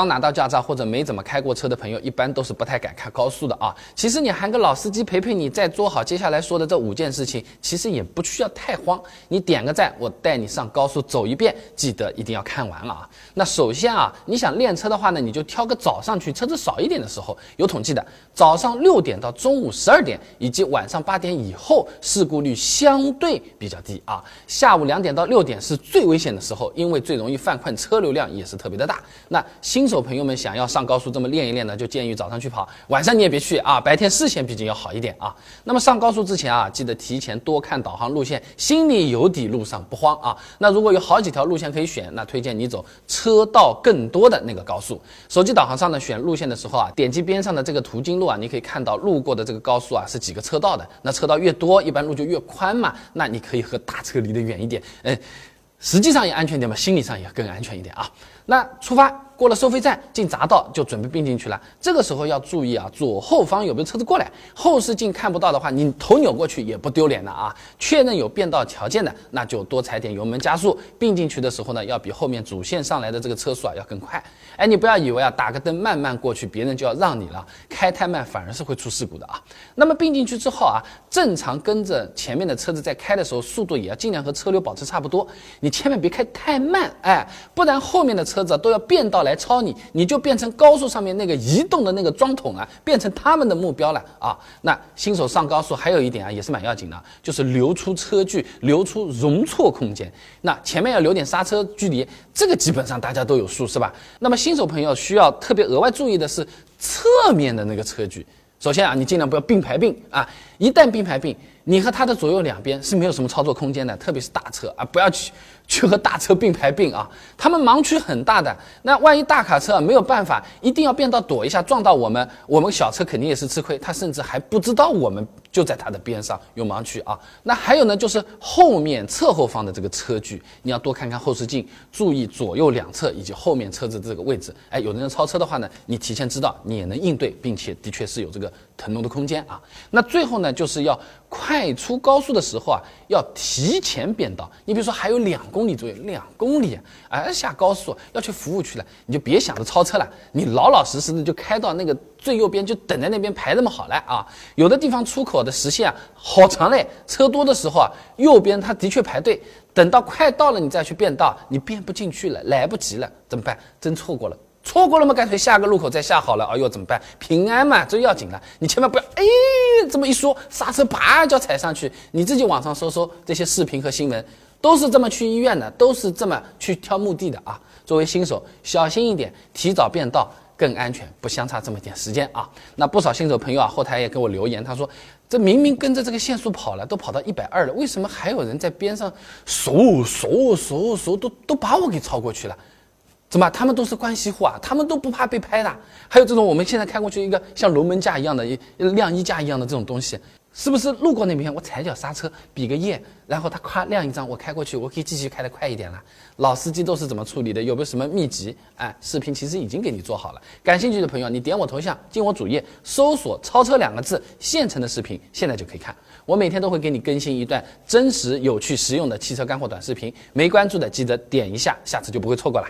刚拿到驾照或者没怎么开过车的朋友，一般都是不太敢开高速的啊。其实你喊个老司机陪陪你，再做好接下来说的这五件事情，其实也不需要太慌。你点个赞，我带你上高速走一遍，记得一定要看完了啊。那首先啊，你想练车的话呢，你就挑个早上去车子少一点的时候。有统计的，早上六点到中午十二点以及晚上八点以后，事故率相对比较低啊。下午两点到六点是最危险的时候，因为最容易犯困，车流量也是特别的大。那新手朋友们想要上高速这么练一练呢，就建议早上去跑，晚上你也别去啊，白天视线毕竟要好一点啊。那么上高速之前啊，记得提前多看导航路线，心里有底，路上不慌啊。那如果有好几条路线可以选，那推荐你走车道更多的那个高速。手机导航上呢，选路线的时候啊，点击边上的这个途经路啊，你可以看到路过的这个高速啊是几个车道的。那车道越多，一般路就越宽嘛，那你可以和大车离得远一点，嗯，实际上也安全点嘛，心理上也更安全一点啊。那出发。过了收费站，进匝道就准备并进去了。这个时候要注意啊，左后方有没有车子过来？后视镜看不到的话，你头扭过去也不丢脸的啊。确认有变道条件的，那就多踩点油门加速。并进去的时候呢，要比后面主线上来的这个车速啊要更快。哎，你不要以为啊，打个灯慢慢过去，别人就要让你了。开太慢反而是会出事故的啊。那么并进去之后啊，正常跟着前面的车子在开的时候，速度也要尽量和车流保持差不多。你千万别开太慢，哎，不然后面的车车子都要变道来。超你，你就变成高速上面那个移动的那个桩桶啊，变成他们的目标了啊！那新手上高速还有一点啊，也是蛮要紧的，就是留出车距，留出容错空间。那前面要留点刹车距离，这个基本上大家都有数，是吧？那么新手朋友需要特别额外注意的是侧面的那个车距。首先啊，你尽量不要并排并啊，一旦并排并，你和它的左右两边是没有什么操作空间的，特别是大车啊，不要去。去和大车并排并啊，他们盲区很大的。那万一大卡车没有办法，一定要变道躲一下，撞到我们，我们小车肯定也是吃亏。他甚至还不知道我们就在他的边上有盲区啊。那还有呢，就是后面侧后方的这个车距，你要多看看后视镜，注意左右两侧以及后面车子这个位置。哎，有的人超车的话呢，你提前知道，你也能应对，并且的确是有这个腾挪的空间啊。那最后呢，就是要快出高速的时候啊，要提前变道。你比如说还有两公。里左右，两公里，哎，下高速要去服务区了，你就别想着超车了，你老老实实的就开到那个最右边，就等在那边排那么好了啊。有的地方出口的时限啊好长嘞，车多的时候啊，右边它的确排队，等到快到了你再去变道，你变不进去了，来不及了，怎么办？真错过了。错过了吗？干脆下个路口再下好了。哎呦，怎么办？平安嘛，最要紧了。你千万不要，哎，这么一说，刹车啪就踩上去。你自己网上搜搜这些视频和新闻，都是这么去医院的，都是这么去挑墓地的啊。作为新手，小心一点，提早变道更安全，不相差这么点时间啊。那不少新手朋友啊，后台也给我留言，他说，这明明跟着这个限速跑了，都跑到一百二了，为什么还有人在边上，嗖嗖嗖嗖，都都把我给超过去了？怎么？他们都是关系户啊，他们都不怕被拍的。还有这种我们现在开过去一个像龙门架一样的、晾衣架一样的这种东西，是不是路过那边我踩脚刹车，比个耶，然后他夸亮一张，我开过去，我可以继续开得快一点了。老司机都是怎么处理的？有没有什么秘籍？哎，视频其实已经给你做好了。感兴趣的朋友，你点我头像进我主页，搜索“超车”两个字，现成的视频现在就可以看。我每天都会给你更新一段真实、有趣、实用的汽车干货短视频，没关注的记得点一下，下次就不会错过了。